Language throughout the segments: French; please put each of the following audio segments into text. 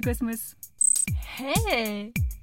Cosmos. Hey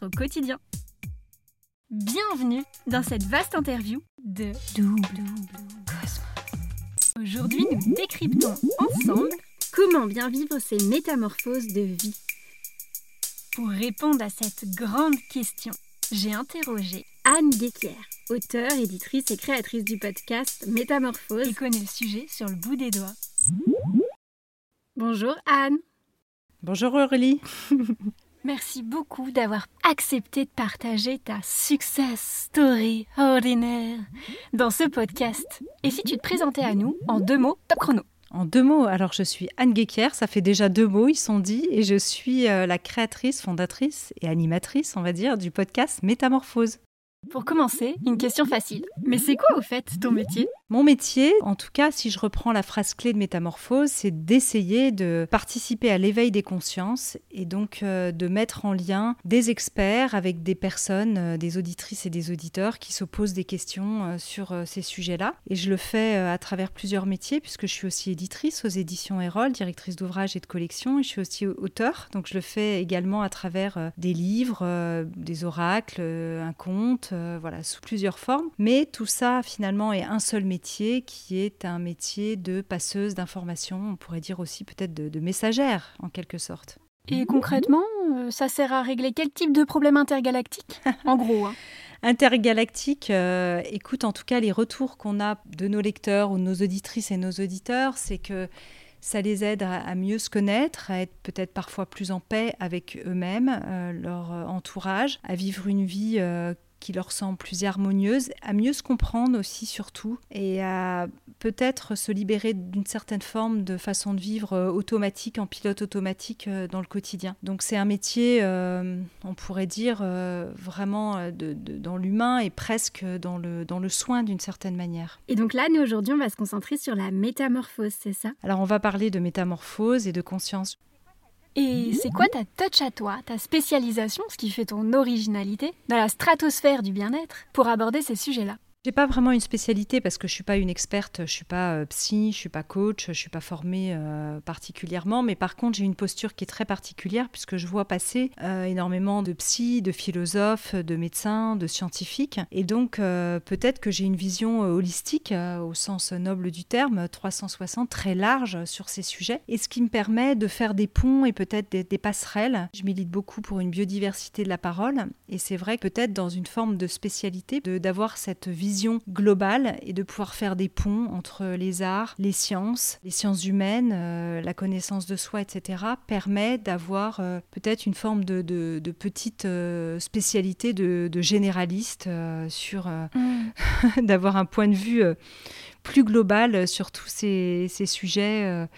au quotidien. Bienvenue dans cette vaste interview de Double Cosmos. Aujourd'hui, nous décryptons ensemble comment bien vivre ces métamorphoses de vie. Pour répondre à cette grande question, j'ai interrogé Anne Guéquière, auteure, éditrice et créatrice du podcast Métamorphose et connaît le sujet sur le bout des doigts. Bonjour Anne. Bonjour Aurélie. Merci beaucoup d'avoir accepté de partager ta success story ordinaire dans ce podcast. Et si tu te présentais à nous en deux mots, top chrono. En deux mots, alors je suis Anne Guéquier, ça fait déjà deux mots, ils sont dits, et je suis euh, la créatrice, fondatrice et animatrice, on va dire, du podcast Métamorphose. Pour commencer, une question facile. Mais c'est quoi au fait ton métier? Mon métier, en tout cas si je reprends la phrase clé de Métamorphose, c'est d'essayer de participer à l'éveil des consciences et donc euh, de mettre en lien des experts avec des personnes, euh, des auditrices et des auditeurs qui se posent des questions euh, sur ces sujets-là. Et je le fais à travers plusieurs métiers puisque je suis aussi éditrice aux éditions Erol, directrice d'ouvrage et de collection et je suis aussi auteur. Donc je le fais également à travers des livres, des oracles, un conte voilà, sous plusieurs formes. Mais tout ça, finalement, est un seul métier qui est un métier de passeuse d'informations, on pourrait dire aussi peut-être de, messagère, en quelque sorte. Et concrètement, euh, ça sert à régler quel type de problème intergalactique En gros. Hein? Intergalactique, euh, écoute, en tout cas, les retours qu'on a de nos lecteurs ou de nos auditrices et nos auditeurs, c'est que ça les aide à, mieux se connaître, à être peut-être parfois plus en paix avec eux-mêmes, leur entourage, à vivre une vie qui leur semble plus harmonieuse, à mieux se comprendre aussi surtout et à peut-être se libérer d'une certaine forme de façon de vivre euh, automatique, en pilote automatique euh, dans le quotidien. Donc c'est un métier, euh, on pourrait dire, vraiment de, dans l'humain et presque dans le, dans le soin d'une certaine manière. Et donc là, nous aujourd'hui, on va se concentrer sur la métamorphose, c'est ça? Alors on va parler de métamorphose et de conscience. Et c'est quoi ta touch à toi, ta spécialisation, ce qui fait ton originalité dans la stratosphère du bien-être pour aborder ces sujets-là? J'ai pas vraiment une spécialité parce que je suis pas une experte, je suis pas euh, psy, je suis pas coach, je suis pas formée euh, particulièrement, mais par contre j'ai une posture qui est très particulière puisque je vois passer euh, énormément de psy, de philosophes, de médecins, de scientifiques, et donc peut-être que j'ai une vision holistique au sens noble du terme, 360 très large sur ces sujets, et ce qui me permet de faire des ponts et peut-être des, des passerelles. Je milite beaucoup pour une biodiversité de la parole, et c'est vrai peut-être dans une forme de spécialité d'avoir cette vision globale et de pouvoir faire des ponts entre les arts, les sciences, les sciences humaines, euh, la connaissance de soi, etc., permet d'avoir euh, peut-être une forme de, petite euh, spécialité de, généraliste sur mm. d'avoir un point de vue plus global sur tous ces, sujets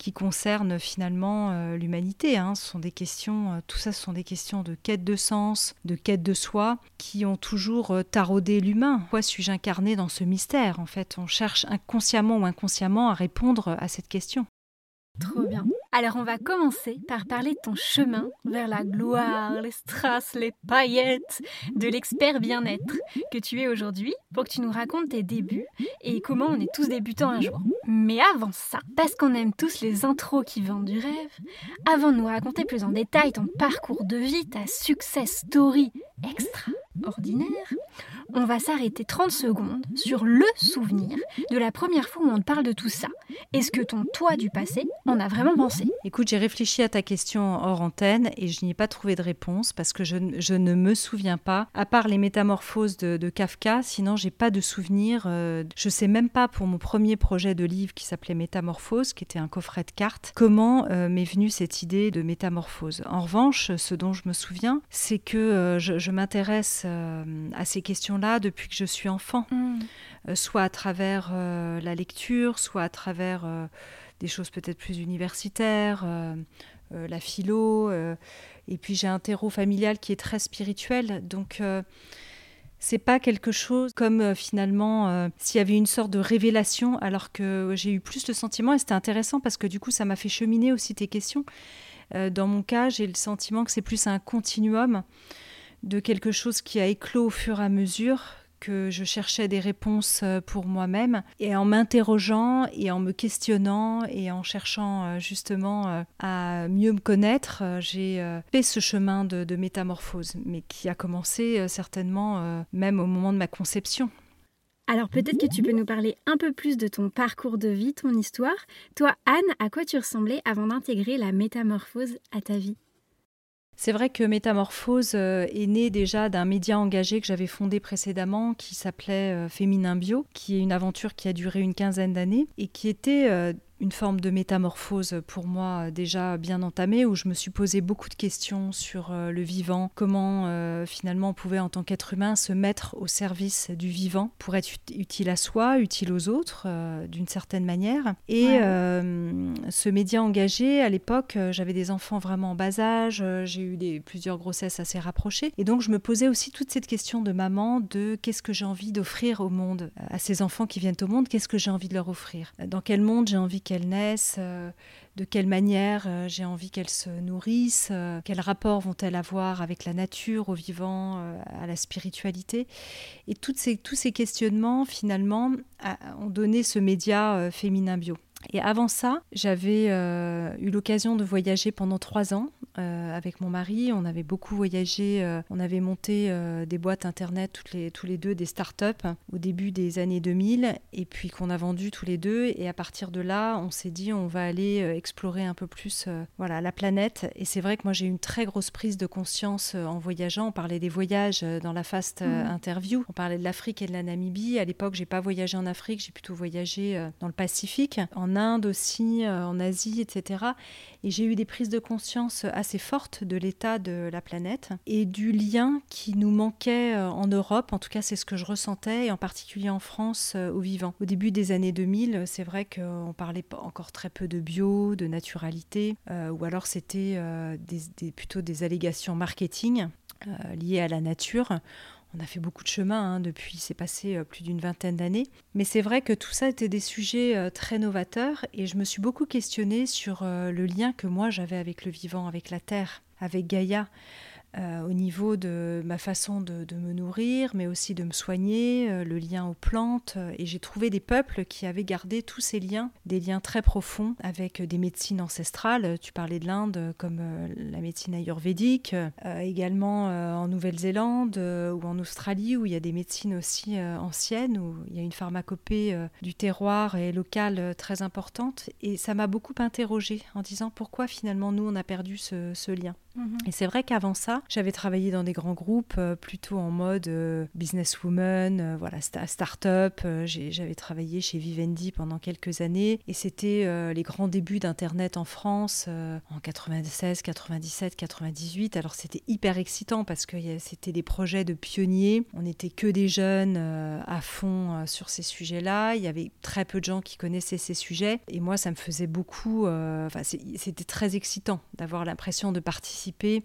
qui concernent finalement euh, l'humanité. Hein. Ce sont des questions, euh, tout ça, ce sont des questions de quête de sens, de quête de soi, qui ont toujours euh, taraudé l'humain. Pourquoi suis-je incarné dans ce mystère En fait, on cherche inconsciemment ou inconsciemment à répondre à cette question. Trop bien. Alors on va commencer par parler de ton chemin vers la gloire, les strass, les paillettes de l'expert bien-être que tu es aujourd'hui pour que tu nous racontes tes débuts et comment on est tous débutants un jour. Mais avant ça, parce qu'on aime tous les intros qui vendent du rêve, avant de nous raconter plus en détail ton parcours de vie, ta success story extraordinaire, on va s'arrêter 30 secondes sur le souvenir de la première fois où on te parle de tout ça. Est-ce que ton toi du passé en a vraiment pensé? Écoute, j'ai réfléchi à ta question hors antenne et je n'y ai pas trouvé de réponse parce que je, ne me souviens pas, à part les métamorphoses de, Kafka, sinon j'ai pas de souvenir. Euh, je sais même pas pour mon premier projet de livre qui s'appelait Métamorphose, qui était un coffret de cartes, comment euh, m'est venue cette idée de métamorphose. En revanche, ce dont je me souviens, c'est que euh, je, m'intéresse à ces depuis que je suis enfant, mmh. soit à travers la lecture, soit à travers des choses peut-être plus universitaires, euh, euh, la philo. Euh, et puis j'ai un terreau familial qui est très spirituel. Donc c'est pas quelque chose comme finalement s'il y avait une sorte de révélation alors que j'ai eu plus de sentiments et c'était intéressant parce que du coup ça m'a fait cheminer aussi tes questions. dans mon cas, j'ai le sentiment que c'est plus un continuum de quelque chose qui a éclos au fur et à mesure que je cherchais des réponses euh, pour moi-même et en m'interrogeant et en me questionnant et en cherchant euh, justement euh, à mieux me connaître, j'ai fait ce chemin de, métamorphose, mais qui a commencé certainement même au moment de ma conception. Alors peut-être que tu peux nous parler un peu plus de ton parcours de vie, ton histoire. Toi, Anne, à quoi tu ressemblais avant d'intégrer la métamorphose à ta vie? C'est vrai que Métamorphose euh, est né déjà d'un média engagé que j'avais fondé précédemment qui s'appelait euh, Féminin Bio, qui est une aventure qui a duré une quinzaine d'années et qui était euh, une forme de métamorphose pour moi euh, déjà bien entamée, où je me suis posé beaucoup de questions sur euh, le vivant, comment euh, finalement on pouvait en tant qu'être humain se mettre au service du vivant pour être utile à soi, utile aux autres d'une certaine manière. Et ce média engagé, à l'époque, j'avais des enfants vraiment en bas âge, j'ai eu des, plusieurs grossesses assez rapprochées, et donc je me posais aussi toute cette question de maman, de qu'est-ce que j'ai envie d'offrir au monde, à ces enfants qui viennent au monde, qu'est-ce que j'ai envie de leur offrir, dans quel monde j'ai envie qu'elles naissent, euh, de quelle manière euh, j'ai envie qu'elles se nourrissent, euh, quel rapport vont-elles avoir avec la nature, au vivant, à la spiritualité. Et ces, tous ces questionnements, finalement, ont donné ce média féminin bio. Et avant ça, j'avais euh, eu l'occasion de voyager pendant trois ans euh, avec mon mari. On avait beaucoup voyagé. Euh, on avait monté des boîtes internet toutes les, tous les deux, des startups au début des années 2000, et puis qu'on a vendu tous les deux. Et à partir de là, on s'est dit on va aller explorer un peu plus voilà la planète. Et c'est vrai que moi j'ai eu une très grosse prise de conscience en voyageant. On parlait des voyages dans la fast mmh. interview. On parlait de l'Afrique et de la Namibie. À l'époque, j'ai pas voyagé en Afrique, j'ai plutôt voyagé dans le Pacifique. En en Inde aussi, euh, en Asie, etc. Et j'ai eu des prises de conscience assez fortes de l'état de la planète et du lien qui nous manquait euh, en Europe. En tout cas, c'est ce que je ressentais, et en particulier en France, euh, au vivant. Au début des années 2000, c'est vrai qu'on parlait encore très peu de bio, de naturalité, ou alors c'était plutôt des allégations marketing liées à la nature. On a fait beaucoup de chemin hein, depuis, c'est passé euh, plus d'une vingtaine d'années. Mais c'est vrai que tout ça était des sujets euh, très novateurs et je me suis beaucoup questionnée sur euh, le lien que moi j'avais avec le vivant, avec la terre, avec Gaïa. Euh, au niveau de ma façon de, me nourrir, mais aussi de me soigner, euh, le lien aux plantes. Et j'ai trouvé des peuples qui avaient gardé tous ces liens, des liens très profonds avec des médecines ancestrales. Tu parlais de l'Inde comme euh, la médecine ayurvédique, également en Nouvelle-Zélande ou en Australie où il y a des médecines aussi anciennes, où il y a une pharmacopée du terroir et locale très importante. Et ça m'a beaucoup interrogée en disant pourquoi finalement nous on a perdu ce lien. Mhm. Et c'est vrai qu'avant ça, j'avais travaillé dans des grands groupes, euh, plutôt en mode euh, businesswoman, euh, voilà, start-up. j'avais travaillé chez Vivendi pendant quelques années et c'était les grands débuts d'Internet en France en 96, 97, 98. Alors c'était hyper excitant parce que c'était des projets de pionniers. On n'était que des jeunes à fond sur ces sujets-là. Il y avait très peu de gens qui connaissaient ces sujets et moi, ça me faisait beaucoup. Enfin, c'était très excitant d'avoir l'impression de participer participer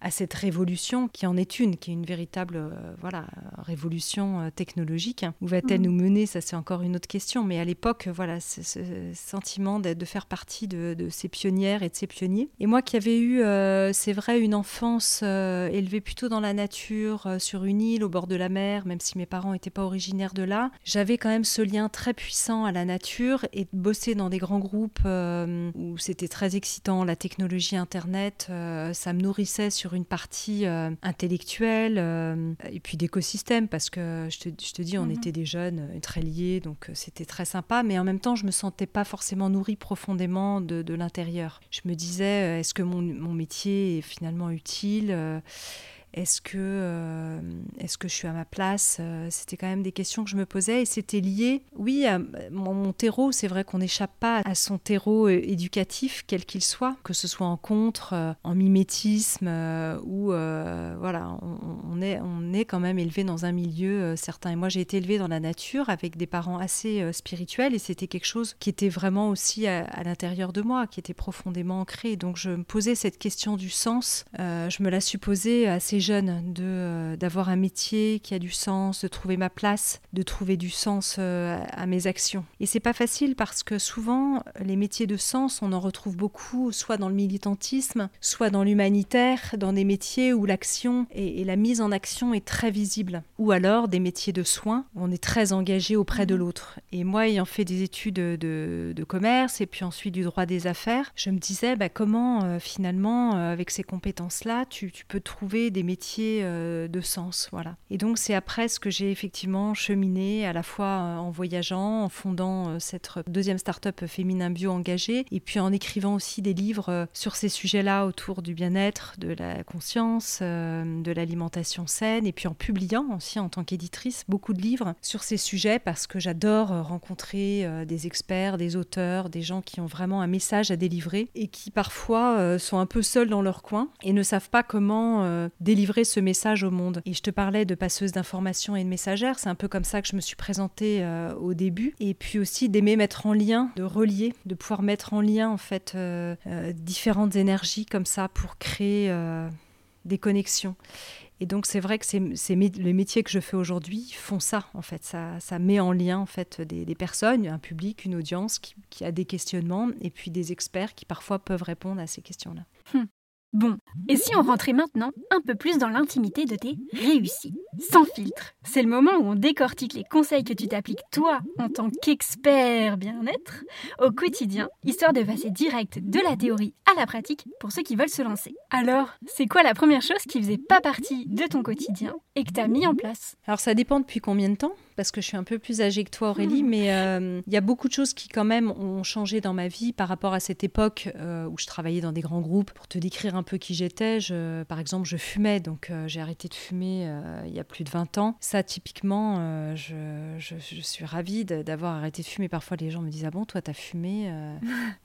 à cette révolution qui en est une, qui est une véritable euh, voilà, révolution euh, technologique. Où va-t-elle mmh. nous mener? Ça, c'est encore une autre question. Mais à l'époque, voilà, ce, sentiment de, faire partie de, ces pionnières et de ces pionniers. Et moi qui avais eu, euh, c'est vrai, une enfance élevée plutôt dans la nature, sur une île au bord de la mer, même si mes parents n'étaient pas originaires de là, j'avais quand même ce lien très puissant à la nature et de bosser dans des grands groupes où c'était très excitant, la technologie Internet, ça me nourrissait sur une partie partie intellectuelle et puis d'écosystème, parce que je te, je te dis, on mhm. était des jeunes très liés, donc c'était très sympa, mais en même temps, je me sentais pas forcément nourrie profondément de, de l'intérieur. Je me disais, est-ce que mon, mon, métier est finalement utile est-ce que, euh, est-ce que je suis à ma place euh, C'était quand même des questions que je me posais et c'était lié, oui, à mon, terreau. C'est vrai qu'on n'échappe pas à son terreau euh, éducatif, quel qu'il soit, que ce soit en contre, en mimétisme ou voilà, on, est, on est quand même élevé dans un milieu certain. Et moi, j'ai été élevée dans la nature avec des parents assez spirituels et c'était quelque chose qui était vraiment aussi à, l'intérieur de moi, qui était profondément ancré. Donc, je me posais cette question du sens. je me la posée assez de euh, d'avoir un métier qui a du sens, de trouver ma place, de trouver du sens euh, à mes actions. Et c'est pas facile parce que souvent les métiers de sens, on en retrouve beaucoup, soit dans le militantisme, soit dans l'humanitaire, dans des métiers où l'action et, la mise en action est très visible, ou alors des métiers de soins où on est très engagé auprès de mhm. l'autre. Et moi, ayant fait des études de, de, commerce et puis ensuite du droit des affaires, je me disais bah, comment euh, finalement, avec ces compétences-là, tu, tu peux trouver des métier euh, de sens. Voilà. Et donc c'est après ce que j'ai effectivement cheminé à la fois euh, en voyageant, en fondant euh, cette deuxième start-up féminin bio engagé, et puis en écrivant aussi des livres sur ces sujets-là autour du bien-être, de la conscience, de l'alimentation saine, et puis en publiant aussi en tant qu'éditrice beaucoup de livres sur ces sujets parce que j'adore rencontrer des experts, des auteurs, des gens qui ont vraiment un message à délivrer et qui parfois sont un peu seuls dans leur coin et ne savent pas comment délivrer livrer ce message au monde. Et je te parlais de passeuse d'information et de messagère, c'est un peu comme ça que je me suis présentée euh, au début. Et puis aussi d'aimer mettre en lien, de relier, de pouvoir mettre en lien en fait euh, euh, différentes énergies comme ça pour créer des connexions. Et donc c'est vrai que c'est, les métiers que je fais aujourd'hui font ça en fait. Ça, ça met en lien en fait des, personnes, un public, une audience qui, a des questionnements et puis des experts qui parfois peuvent répondre à ces questions-là. Hum. Bon, et si on rentrait maintenant un peu plus dans l'intimité de tes réussites, sans filtre. C'est le moment où on décortique les conseils que tu t'appliques toi en tant qu'expert bien-être au quotidien, histoire de passer direct de la théorie à la pratique pour ceux qui veulent se lancer. Alors, c'est quoi la première chose qui faisait pas partie de ton quotidien et que tu mis en place? Alors ça dépend depuis combien de temps? Parce que je suis un peu plus âgée que toi, Aurélie, hmm. mais euh, il y a beaucoup de choses qui, quand même, ont changé dans ma vie par rapport à cette époque euh, où je travaillais dans des grands groupes. Pour te décrire un peu qui j'étais, par exemple, je fumais, donc euh, j'ai arrêté de fumer il y a plus de 20 ans. Ça, typiquement, je, je, suis ravie d'avoir arrêté de fumer. Parfois, les gens me disent Ah bon, toi, t'as fumé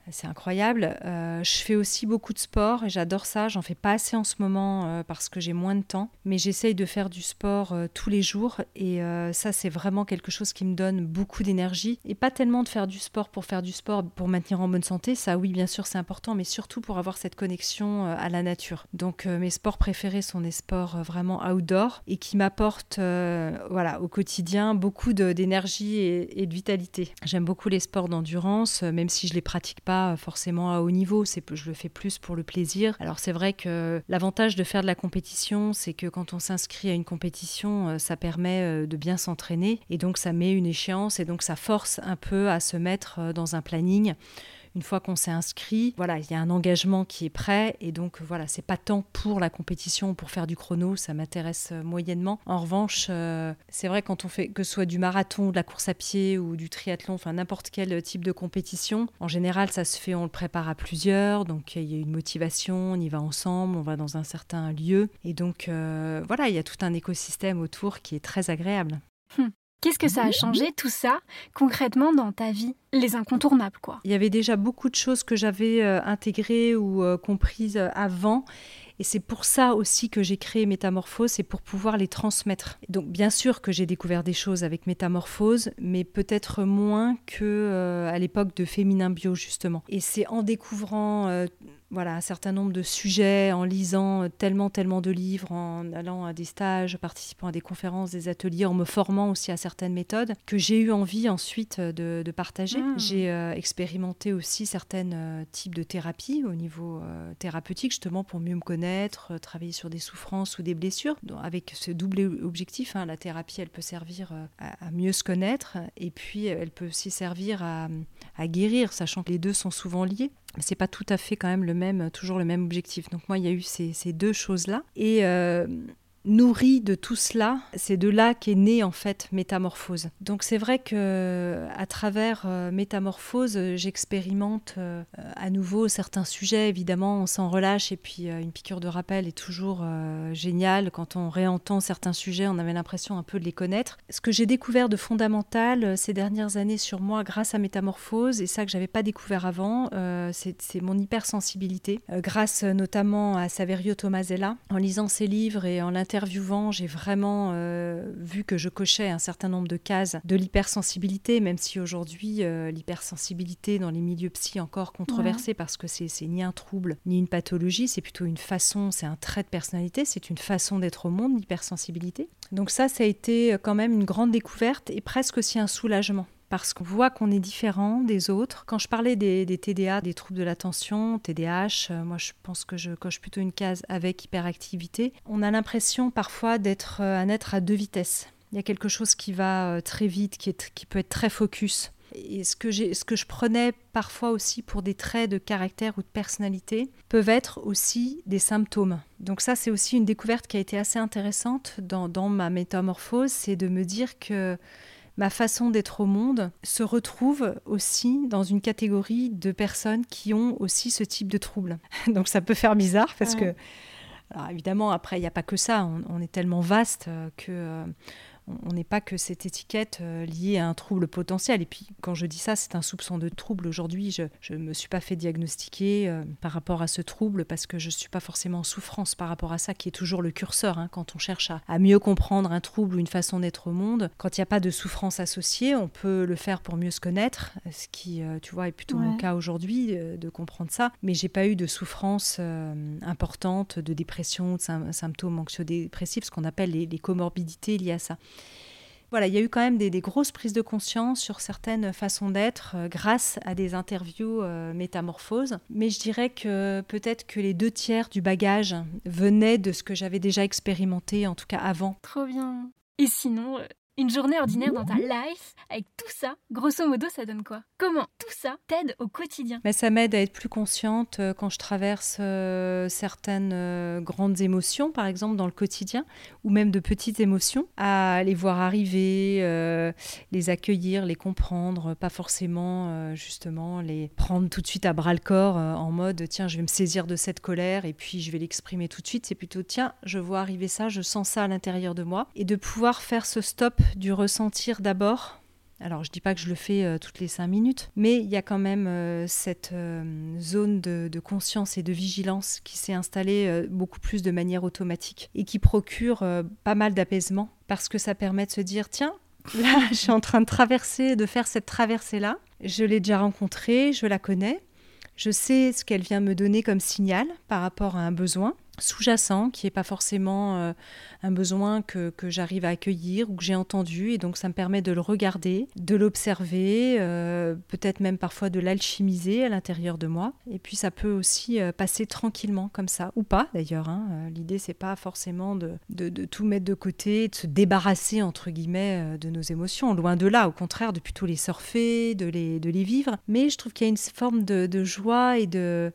C'est incroyable. je fais aussi beaucoup de sport et j'adore ça. J'en fais pas assez en ce moment parce que j'ai moins de temps, mais j'essaye de faire du sport tous les jours et ça, c'est vraiment vraiment quelque chose qui me donne beaucoup d'énergie. Et pas tellement de faire du sport pour faire du sport, pour maintenir en bonne santé, ça oui bien sûr c'est important, mais surtout pour avoir cette connexion euh, à la nature. Donc euh, mes sports préférés sont des sports euh, vraiment outdoor et qui m'apportent voilà, au quotidien beaucoup d'énergie et, de vitalité. J'aime beaucoup les sports d'endurance, même si je les pratique pas forcément à haut niveau, c'est je le fais plus pour le plaisir. Alors c'est vrai que l'avantage de faire de la compétition, c'est que quand on s'inscrit à une compétition, ça permet de bien s'entraîner et donc ça met une échéance et donc ça force un peu à se mettre euh, dans un planning une fois qu'on s'est inscrit, voilà, il y a un engagement qui est prêt et donc voilà, c'est pas tant pour la compétition, pour faire du chrono, ça m'intéresse euh, moyennement. En revanche, euh, c'est vrai quand on fait que ce soit du marathon, de la course à pied ou du triathlon, enfin n'importe quel type de compétition, en général ça se fait, on le prépare à plusieurs, donc il y a une motivation, on y va ensemble, on va dans un certain lieu et donc voilà, il y a tout un écosystème autour qui est très agréable. Hum. Qu'est-ce que ça a changé tout ça concrètement dans ta vie? Les incontournables quoi. Il y avait déjà beaucoup de choses que j'avais euh, intégrées ou euh, comprises euh, avant et c'est pour ça aussi que j'ai créé Métamorphose, c'est pour pouvoir les transmettre. Donc bien sûr que j'ai découvert des choses avec Métamorphose, mais peut-être moins que à l'époque de Féminin Bio justement. Et c'est en découvrant voilà, un certain nombre de sujets, en lisant tellement, tellement de livres, en allant à des stages, participant à des conférences, des ateliers, en me formant aussi à certaines méthodes, que j'ai eu envie ensuite de, partager. Hmm. J'ai euh, expérimenté aussi certains euh, types de thérapies au niveau euh, thérapeutique, justement pour mieux me connaître, travailler sur des souffrances ou des blessures, donc, avec ce double objectif. Hein, la thérapie, elle peut servir à, mieux se connaître, et puis elle peut aussi servir à, à guérir, sachant que les deux sont souvent liés. Mais c'est pas tout à fait quand même le même, toujours le même objectif. Donc moi, il y a eu ces, deux choses-là. Et euh, nourri de tout cela, c'est de là qu'est née en fait Métamorphose. Donc c'est vrai que à travers euh, Métamorphose, j'expérimente euh, à nouveau certains sujets. Évidemment, on s'en relâche et puis euh, une piqûre de rappel est toujours géniale. Quand on réentend certains sujets, on avait l'impression un peu de les connaître. Ce que j'ai découvert de fondamental ces dernières années sur moi grâce à Métamorphose, et ça que j'avais pas découvert avant, c'est mon hypersensibilité, grâce notamment à Saverio Tomasella. En lisant ses livres et en l'interprétant interviewant, j'ai vraiment euh, vu que je cochais un certain nombre de cases de l'hypersensibilité, même si aujourd'hui euh, l'hypersensibilité dans les milieux psy encore controversée parce que c'est ni un trouble ni une pathologie, c'est plutôt une façon, c'est un trait de personnalité, c'est une façon d'être au monde, l'hypersensibilité. Donc ça, ça a été quand même une grande découverte et presque aussi un soulagement parce qu'on voit qu'on est différent des autres. Quand je parlais des, TDA, des troubles de l'attention, TDAH, euh, moi je pense que je coche plutôt une case avec hyperactivité, on a l'impression parfois d'être euh, un être à deux vitesses. Il y a quelque chose qui va euh, très vite, qui, peut être très focus. Et ce que, ce que je prenais parfois aussi pour des traits de caractère ou de personnalité peuvent être aussi des symptômes. Donc ça, c'est aussi une découverte qui a été assez intéressante dans ma métamorphose, c'est de me dire que ma façon d'être au monde se retrouve aussi dans une catégorie de personnes qui ont aussi ce type de trouble. Donc ça peut faire bizarre parce que, alors évidemment, après, il n'y a pas que ça, on, est tellement vaste euh, que... On n'est pas que cette étiquette euh, liée à un trouble potentiel. Et puis, quand je dis ça, c'est un soupçon de trouble. Aujourd'hui, je ne me suis pas fait diagnostiquer euh, par rapport à ce trouble parce que je ne suis pas forcément en souffrance par rapport à ça, qui est toujours le curseur. Hein, quand on cherche à, mieux comprendre un trouble ou une façon d'être au monde, quand il n'y a pas de souffrance associée, on peut le faire pour mieux se connaître, ce qui, euh, tu vois, est plutôt mon cas aujourd'hui de comprendre ça. Mais j'ai pas eu de souffrance importante, de dépression, de symptômes anxio-dépressifs, ce qu'on appelle les comorbidités liées à ça. Voilà, il y a eu quand même des, grosses prises de conscience sur certaines façons d'être euh, grâce à des interviews euh, métamorphoses. Mais je dirais que peut-être que les deux tiers du bagage venaient de ce que j'avais déjà expérimenté, en tout cas avant. Trop bien. Et sinon, une journée ordinaire dans ta life, avec tout ça, grosso modo, ça donne quoi? Comment tout ça t'aide au quotidien? Mais Ça m'aide à être plus consciente euh, quand je traverse euh, certaines euh, grandes émotions, par exemple dans le quotidien, ou même de petites émotions, à les voir arriver, les accueillir, les comprendre, pas forcément justement les prendre tout de suite à bras le corps en mode tiens, je vais me saisir de cette colère et puis je vais l'exprimer tout de suite. C'est plutôt tiens, je vois arriver ça, je sens ça à l'intérieur de moi. Et de pouvoir faire ce stop du ressentir d'abord. Alors, je dis pas que je le fais euh, toutes les cinq minutes, mais il y a quand même euh, cette euh, zone de, conscience et de vigilance qui s'est installée beaucoup plus de manière automatique et qui procure pas mal d'apaisement parce que ça permet de se dire tiens, là, je suis en train de traverser, de faire cette traversée-là. Je l'ai déjà rencontrée, je la connais. Je sais ce qu'elle vient me donner comme signal par rapport à un besoin sous-jacent, qui n'est pas forcément euh, un besoin que, que j'arrive à accueillir ou que j'ai entendu. Et donc ça me permet de le regarder, de l'observer, euh, peut-être même parfois de l'alchimiser à l'intérieur de moi. Et puis ça peut aussi euh, passer tranquillement comme ça, ou pas d'ailleurs. Hein. L'idée, c'est pas forcément de, de, de, tout mettre de côté, de se débarrasser, entre guillemets, de nos émotions. Loin de là, au contraire, de plutôt les surfer, de les, de les vivre. Mais je trouve qu'il y a une forme de, de joie et de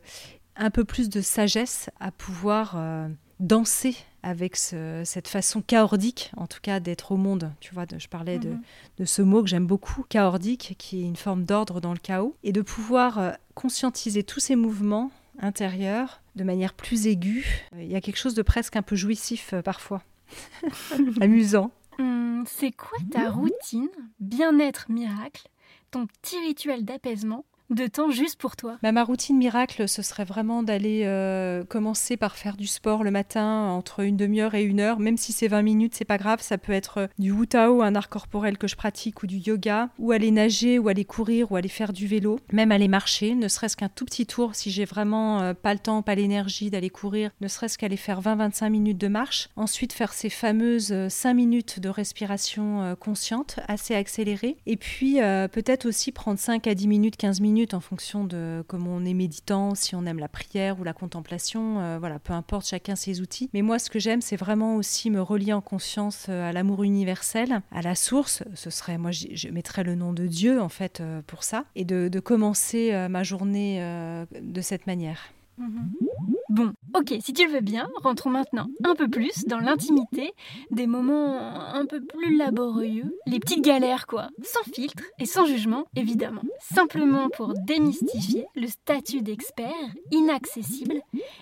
un peu plus de sagesse à pouvoir euh, danser avec cette façon chaotique, en tout cas, d'être au monde. Tu vois, je parlais mhm. de, ce mot que j'aime beaucoup, chaotique, qui est une forme d'ordre dans le chaos, et de pouvoir euh, conscientiser tous ces mouvements intérieurs de manière plus aiguë. Il y a quelque chose de presque un peu jouissif euh, parfois, amusant. Hum, c'est quoi ta routine, bien-être miracle, ton petit rituel d'apaisement de temps juste pour toi bah, Ma routine miracle, ce serait vraiment d'aller euh, commencer par faire du sport le matin entre une demi-heure et une heure, même si c'est 20 minutes, c'est pas grave. Ça peut être euh, du Wu Tao, un art corporel que je pratique, ou du yoga, ou aller nager, ou aller courir, ou aller faire du vélo, même aller marcher, ne serait-ce qu'un tout petit tour si j'ai vraiment euh, pas le temps, pas l'énergie d'aller courir, ne serait-ce qu'aller faire 20-25 minutes de marche. Ensuite, faire ces fameuses 5 minutes de respiration consciente, assez accélérée. Et puis, peut-être aussi prendre 5 à 10 minutes, 15 minutes en fonction de comment on est méditant, si on aime la prière ou la contemplation. Euh, voilà, peu importe, chacun ses outils. Mais moi, ce que j'aime, c'est vraiment aussi me relier en conscience euh, à l'amour universel, à la source. Ce serait, moi, je mettrais le nom de Dieu en fait pour ça, et de, commencer ma journée de cette manière. Mhm. Bon, ok, si tu le veux bien, rentrons maintenant un peu plus dans l'intimité, des moments un peu plus laborieux, les petites galères quoi, sans filtre et sans jugement évidemment, simplement pour démystifier le statut d'expert inaccessible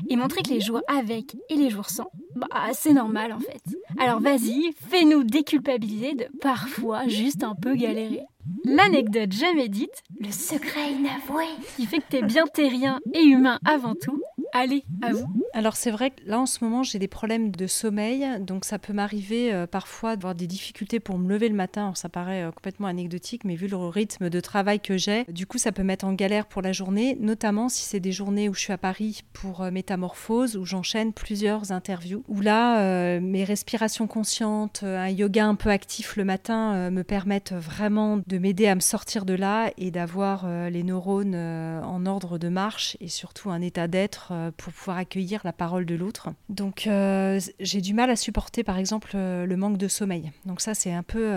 et montrer que les jours avec et les jours sans, bah c'est normal en fait. Alors vas-y, fais-nous déculpabiliser de parfois juste un peu galérer. L'anecdote jamais dite, le secret inavoué, qui fait que t'es bien terrien et humain avant tout, Allez, à vous. Alors c'est vrai que là en ce moment j'ai des problèmes de sommeil, donc ça peut m'arriver euh, parfois d'avoir des difficultés pour me lever le matin. Alors, ça paraît euh, complètement anecdotique, mais vu le rythme de travail que j'ai, du coup ça peut mettre en galère pour la journée, notamment si c'est des journées où je suis à Paris pour euh, métamorphose, où j'enchaîne plusieurs interviews, où là mes respirations conscientes, un yoga un peu actif le matin me permettent vraiment de m'aider à me sortir de là et d'avoir les neurones en ordre de marche et surtout un état d'être pour pouvoir accueillir la parole de l'autre. Donc euh, j'ai du mal à supporter par exemple euh, le manque de sommeil. Donc ça c'est un peu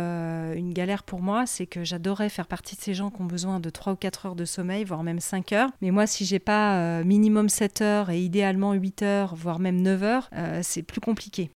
une galère pour moi, c'est que j'adorais faire partie de ces gens qui ont besoin de 3 ou 4 heures de sommeil, voire même 5 heures. Mais moi si j'ai pas minimum 7 heures et idéalement 8 heures, voire même 9 heures, c'est plus compliqué.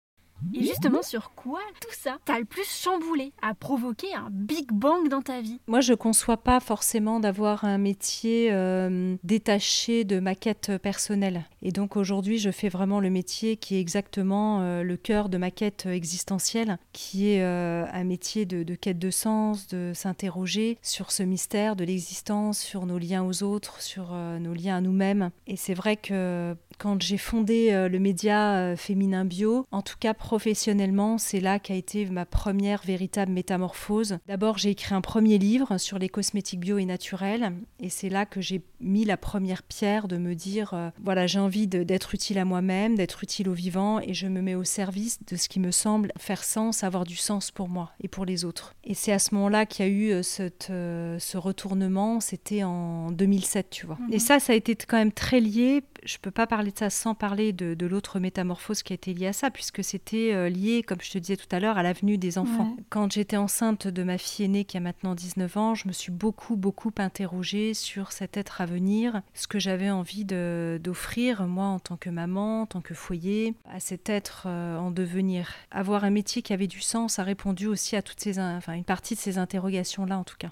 Et justement, sur quoi tout ça t'a le plus chamboulé, a provoqué un big bang dans ta vie? Moi, je conçois pas forcément d'avoir un métier euh, détaché de ma quête personnelle. Et donc aujourd'hui, je fais vraiment le métier qui est exactement euh, le cœur de ma quête existentielle, qui est euh, un métier de, quête de sens, de s'interroger sur ce mystère de l'existence, sur nos liens aux autres, sur nos liens à nous-mêmes. Et c'est vrai que quand j'ai fondé le média féminin bio, en tout cas professionnellement, c'est là qu'a été ma première véritable métamorphose. D'abord, j'ai écrit un premier livre sur les cosmétiques bio et naturels, et c'est là que j'ai mis la première pierre de me dire, euh, voilà, j'ai envie d'être utile à moi-même, d'être utile aux vivants, et je me mets au service de ce qui me semble faire sens, avoir du sens pour moi et pour les autres. Et c'est à ce moment-là qu'il y a eu euh, cette, euh, ce retournement, c'était en 2007, tu vois. Et mhm. ça, ça a été quand même très lié, je peux pas parler de ça sans parler de, de l'autre métamorphose qui a été liée à ça, puisque c'était euh, lié, comme je te disais tout à l'heure, à l'avenue des enfants. Quand j'étais enceinte de ma fille aînée qui a maintenant 19 ans, je me suis beaucoup, beaucoup interrogée sur cet être à venir, ce que j'avais envie d'offrir, moi, en tant que maman, en tant que foyer, à cet être euh, en devenir. Avoir un métier qui avait du sens a répondu aussi à toutes ces, enfin, une partie de ces interrogations-là, en tout cas.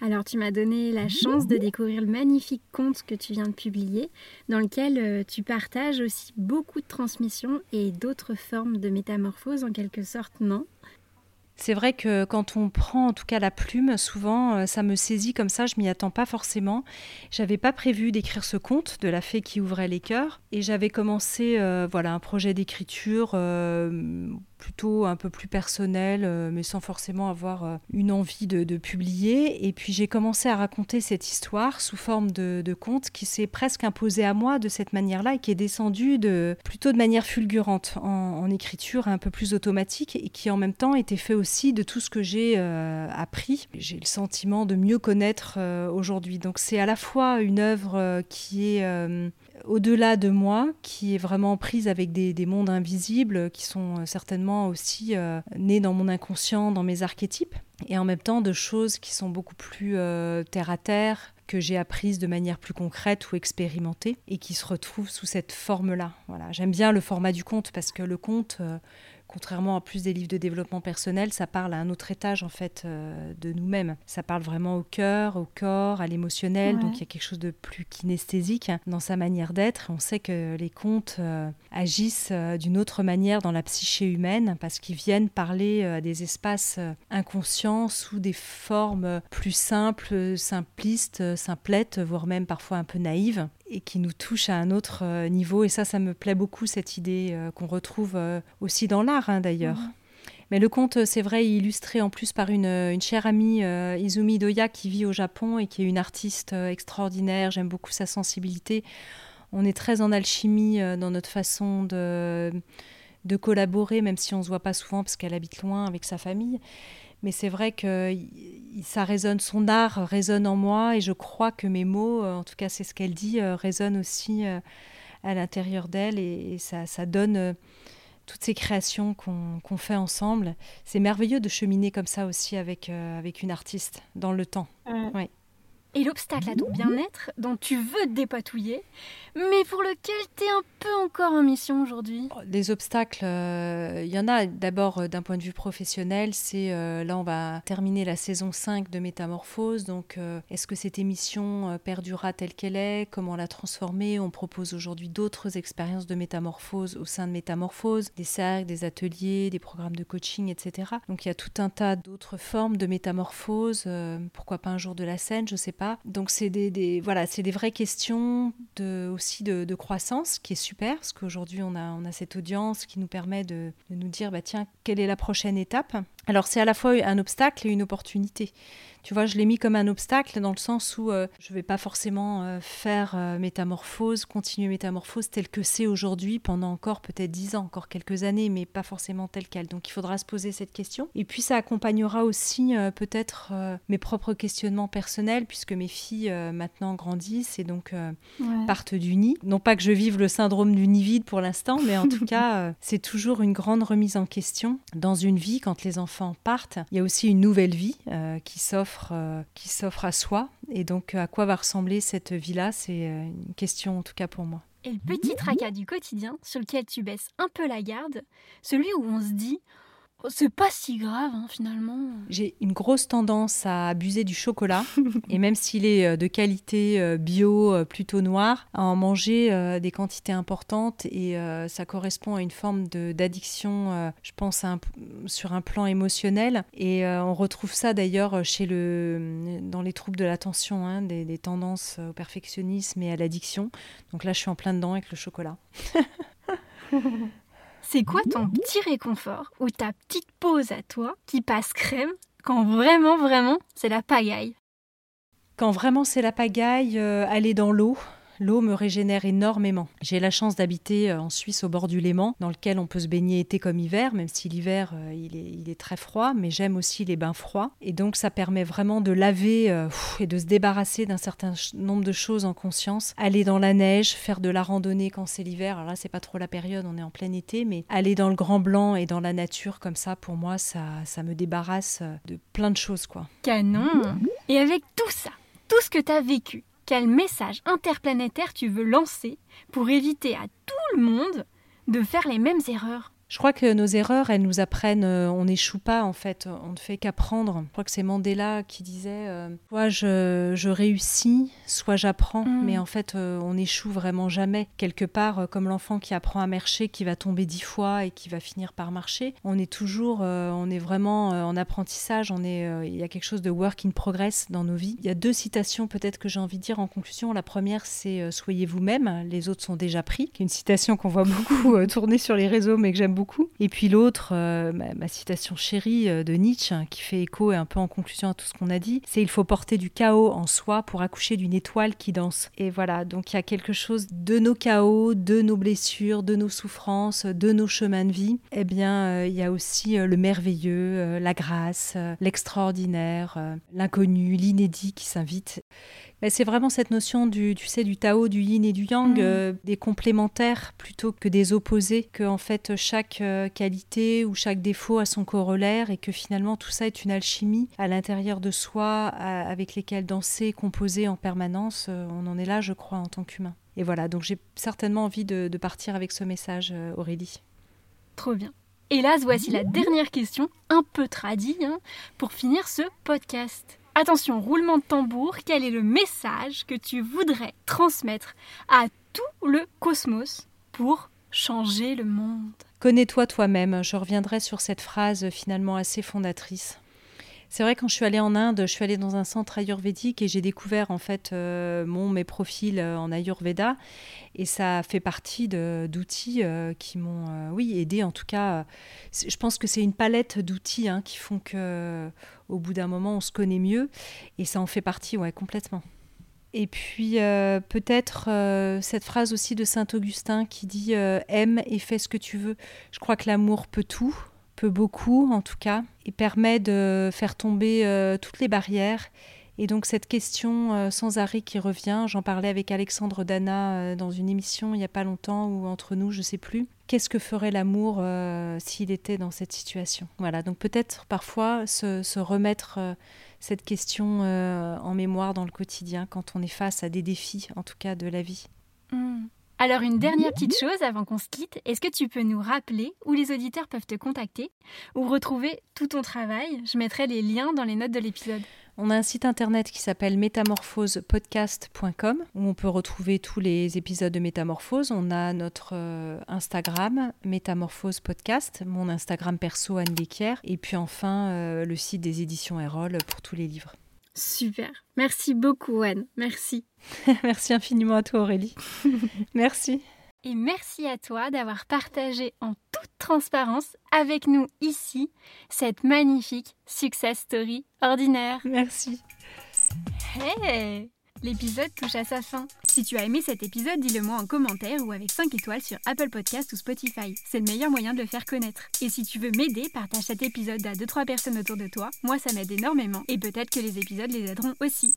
Alors tu m'as donné la chance de découvrir le magnifique conte que tu viens de publier, dans lequel euh, tu partages aussi beaucoup de transmissions et d'autres formes de métamorphose en quelque sorte, non? C'est vrai que quand on prend en tout cas la plume, souvent euh, ça me saisit comme ça, je m'y attends pas forcément. J'avais pas prévu d'écrire ce conte de la fée qui ouvrait les cœurs et j'avais commencé euh, voilà un projet d'écriture plutôt un peu plus personnel, euh, mais sans forcément avoir euh, une envie de, publier. Et puis j'ai commencé à raconter cette histoire sous forme de, conte qui s'est presque imposé à moi de cette manière-là et qui est descendu de, plutôt de manière fulgurante en, écriture un peu plus automatique et qui en même temps était fait aussi de tout ce que j'ai euh, appris. J'ai le sentiment de mieux connaître aujourd'hui. Donc c'est à la fois une œuvre qui est au-delà de moi, qui est vraiment prise avec des, mondes invisibles qui sont euh, certainement aussi euh, nés dans mon inconscient, dans mes archétypes, et en même temps de choses qui sont beaucoup plus euh, terre à terre, que j'ai apprises de manière plus concrète ou expérimentée, et qui se retrouvent sous cette forme-là. Voilà. J'aime bien le format du conte parce que le conte, contrairement à plus des livres de développement personnel, ça parle à un autre étage en fait euh, de nous-mêmes. Ça parle vraiment au cœur, au corps, à l'émotionnel. Donc il y a quelque chose de plus kinesthésique dans sa manière d'être. On sait que les contes euh, agissent euh, d'une autre manière dans la psyché humaine parce qu'ils viennent parler à des espaces inconscients sous des formes plus simples, simplistes, simplettes, voire même parfois un peu naïves et qui nous touche à un autre euh, niveau. Et ça, ça me plaît beaucoup, cette idée euh, qu'on retrouve euh, aussi dans l'art, hein, d'ailleurs. Mhm. Mais le conte, c'est vrai, illustré en plus par une, une chère amie, Izumi Doya, qui vit au Japon et qui est une artiste extraordinaire. J'aime beaucoup sa sensibilité. On est très en alchimie dans notre façon de, de collaborer, même si on ne se voit pas souvent parce qu'elle habite loin avec sa famille. Mais c'est vrai que ça résonne, son art résonne en moi et je crois que mes mots, en tout cas c'est ce qu'elle dit, résonnent aussi à l'intérieur d'elle et, ça, ça, donne toutes ces créations qu'on fait ensemble. C'est merveilleux de cheminer comme ça aussi avec, avec une artiste dans le temps. Ouais et l'obstacle à ton bien-être dont tu veux te dépatouiller, mais pour lequel tu es un peu encore en mission aujourd'hui. Les obstacles, il euh, y en a. D'abord euh, d'un point de vue professionnel, c'est euh, là on va terminer la saison 5 de Métamorphose, donc est-ce que cette émission perdurera telle qu'elle est? Comment la transformer? On propose aujourd'hui d'autres expériences de métamorphose au sein de Métamorphose, des cercles, des ateliers, des programmes de coaching, etc. Donc il y a tout un tas d'autres formes de métamorphose, pourquoi pas un jour de la scène, je sais pas donc c'est des, voilà, c'est des vraies questions aussi de, croissance qui est super parce qu'aujourd'hui on a, on a cette audience qui nous permet de, nous dire bah tiens quelle est la prochaine étape? Alors c'est à la fois un obstacle et une opportunité. Tu vois, je l'ai mis comme un obstacle dans le sens où euh, je ne vais pas forcément euh, faire euh, métamorphose, continuer métamorphose telle que c'est aujourd'hui pendant encore peut-être dix ans, encore quelques années, mais pas forcément telle qu'elle. Donc il faudra se poser cette question. Et puis ça accompagnera aussi peut-être mes propres questionnements personnels, puisque mes filles maintenant grandissent et donc partent du nid. Non pas que je vive le syndrome du nid vide pour l'instant, mais en tout cas, c'est toujours une grande remise en question dans une vie quand les enfants partent. Il y a aussi une nouvelle vie qui s'offre euh, qui s'offre à soi. Et donc, à quoi va ressembler cette vie-là C'est euh, une question, en tout cas pour moi. Et le petit tracas du quotidien sur lequel tu baisses un peu la garde, celui où on se dit c'est pas si grave hein, finalement. J'ai une grosse tendance à abuser du chocolat et même s'il est euh, de qualité euh, bio, euh, plutôt noir, à en manger des quantités importantes et ça correspond à une forme d'addiction, je pense, sur un plan émotionnel. Et on retrouve ça d'ailleurs chez le, dans les troubles de l'attention, hein, des, des tendances au perfectionnisme et à l'addiction. Donc là, je suis en plein dedans avec le chocolat. C'est quoi ton petit réconfort ou ta petite pause à toi qui passe crème quand vraiment, vraiment, c'est la pagaille? Quand vraiment c'est la pagaille, euh, aller dans l'eau, L'eau me régénère énormément. J'ai la chance d'habiter euh, en Suisse au bord du Léman, dans lequel on peut se baigner été comme hiver, même si l'hiver euh, il, est, très froid, mais j'aime aussi les bains froids. Et donc ça permet vraiment de laver euh, et de se débarrasser d'un certain nombre de choses en conscience. Aller dans la neige, faire de la randonnée quand c'est l'hiver, alors là c'est pas trop la période, on est en plein été, mais aller dans le grand blanc et dans la nature comme ça, pour moi, ça, ça me débarrasse de plein de choses quoi. Canon Et avec tout ça, tout ce que tu as vécu, quel message interplanétaire tu veux lancer pour éviter à tout le monde de faire les mêmes erreurs je crois que nos erreurs, elles nous apprennent, euh, on n'échoue pas en fait, on ne fait qu'apprendre. Je crois que c'est Mandela qui disait, euh, soit je, réussis, soit j'apprends, mm. mais en fait euh, on n'échoue vraiment jamais. Quelque part, comme l'enfant qui apprend à marcher, qui va tomber dix fois et qui va finir par marcher, on est toujours, on est vraiment en apprentissage, on est, il y a quelque chose de work in progress dans nos vies. Il y a deux citations peut-être que j'ai envie de dire en conclusion. La première, c'est Soyez vous-même, les autres sont déjà pris, qui est une citation qu'on voit beaucoup tourner sur les réseaux, mais que j'aime beaucoup et puis l'autre, euh, ma, citation chérie euh, de Nietzsche, qui fait écho et un peu en conclusion à tout ce qu'on a dit, c'est il faut porter du chaos en soi pour accoucher d'une étoile qui danse. Et voilà, donc il y a quelque chose de nos chaos, de nos blessures, de nos souffrances, de nos chemins de vie. Eh bien, euh, il y a aussi le merveilleux, la grâce, l'extraordinaire, l'inconnu, l'inédit qui s'invite c'est vraiment cette notion du, tu sais, du Tao, du Yin et du Yang, mm. euh, des complémentaires plutôt que des opposés, que en fait chaque euh, qualité ou chaque défaut a son corollaire et que finalement tout ça est une alchimie à l'intérieur de soi avec lesquelles danser, composer en permanence. Euh, on en est là, je crois, en tant qu'humain. Et voilà, donc j'ai certainement envie de, partir avec ce message, Aurélie. Trop bien. Hélas, voici la dernière question, un peu tradie, hein, pour finir ce podcast. Attention, roulement de tambour, quel est le message que tu voudrais transmettre à tout le cosmos pour changer le monde? Connais-toi toi-même. Je reviendrai sur cette phrase finalement assez fondatrice. C'est vrai quand je suis allée en Inde, je suis allée dans un centre ayurvédique et j'ai découvert en fait euh, mon mes profils euh, en ayurveda et ça fait partie d'outils euh, qui m'ont oui aidé en tout cas. je pense que c'est une palette d'outils hein, qui font que au bout d'un moment on se connaît mieux et ça en fait partie ouais complètement. Et puis peut-être cette phrase aussi de Saint Augustin qui dit aime et fais ce que tu veux. Je crois que l'amour peut tout beaucoup en tout cas et permet de faire tomber euh, toutes les barrières. Et donc cette question euh, sans arrêt qui revient, j'en parlais avec Alexandre Dana euh, dans une émission il n'y a pas longtemps ou entre nous, je ne sais plus. Qu'est-ce que ferait l'amour s'il était dans cette situation? Voilà, donc peut-être parfois se, remettre cette question en mémoire dans le quotidien quand on est face à des défis, en tout cas de la vie. Mmh. Alors une dernière petite chose avant qu'on se quitte, est-ce que tu peux nous rappeler où les auditeurs peuvent te contacter ou retrouver tout ton travail? Je mettrai les liens dans les notes de l'épisode. On a un site internet qui s'appelle métamorphosepodcast.com où on peut retrouver tous les épisodes de Métamorphose. On a notre euh, Instagram, Métamorphose Podcast, mon Instagram perso Anne Desquier, et puis enfin euh, le site des éditions Erol pour tous les livres. Super. Merci beaucoup, Anne. Merci. merci infiniment à toi, Aurélie. merci. Et merci à toi d'avoir partagé en toute transparence avec nous ici cette magnifique success story ordinaire. Merci. Hey L'épisode touche à sa fin. Si tu as aimé cet épisode, dis-le moi en commentaire ou avec 5 étoiles sur Apple Podcast ou Spotify. C'est le meilleur moyen de le faire connaître. Et si tu veux m'aider, partage cet épisode à 2-3 personnes autour de toi. Moi, ça m'aide énormément. Et peut-être que les épisodes les aideront aussi.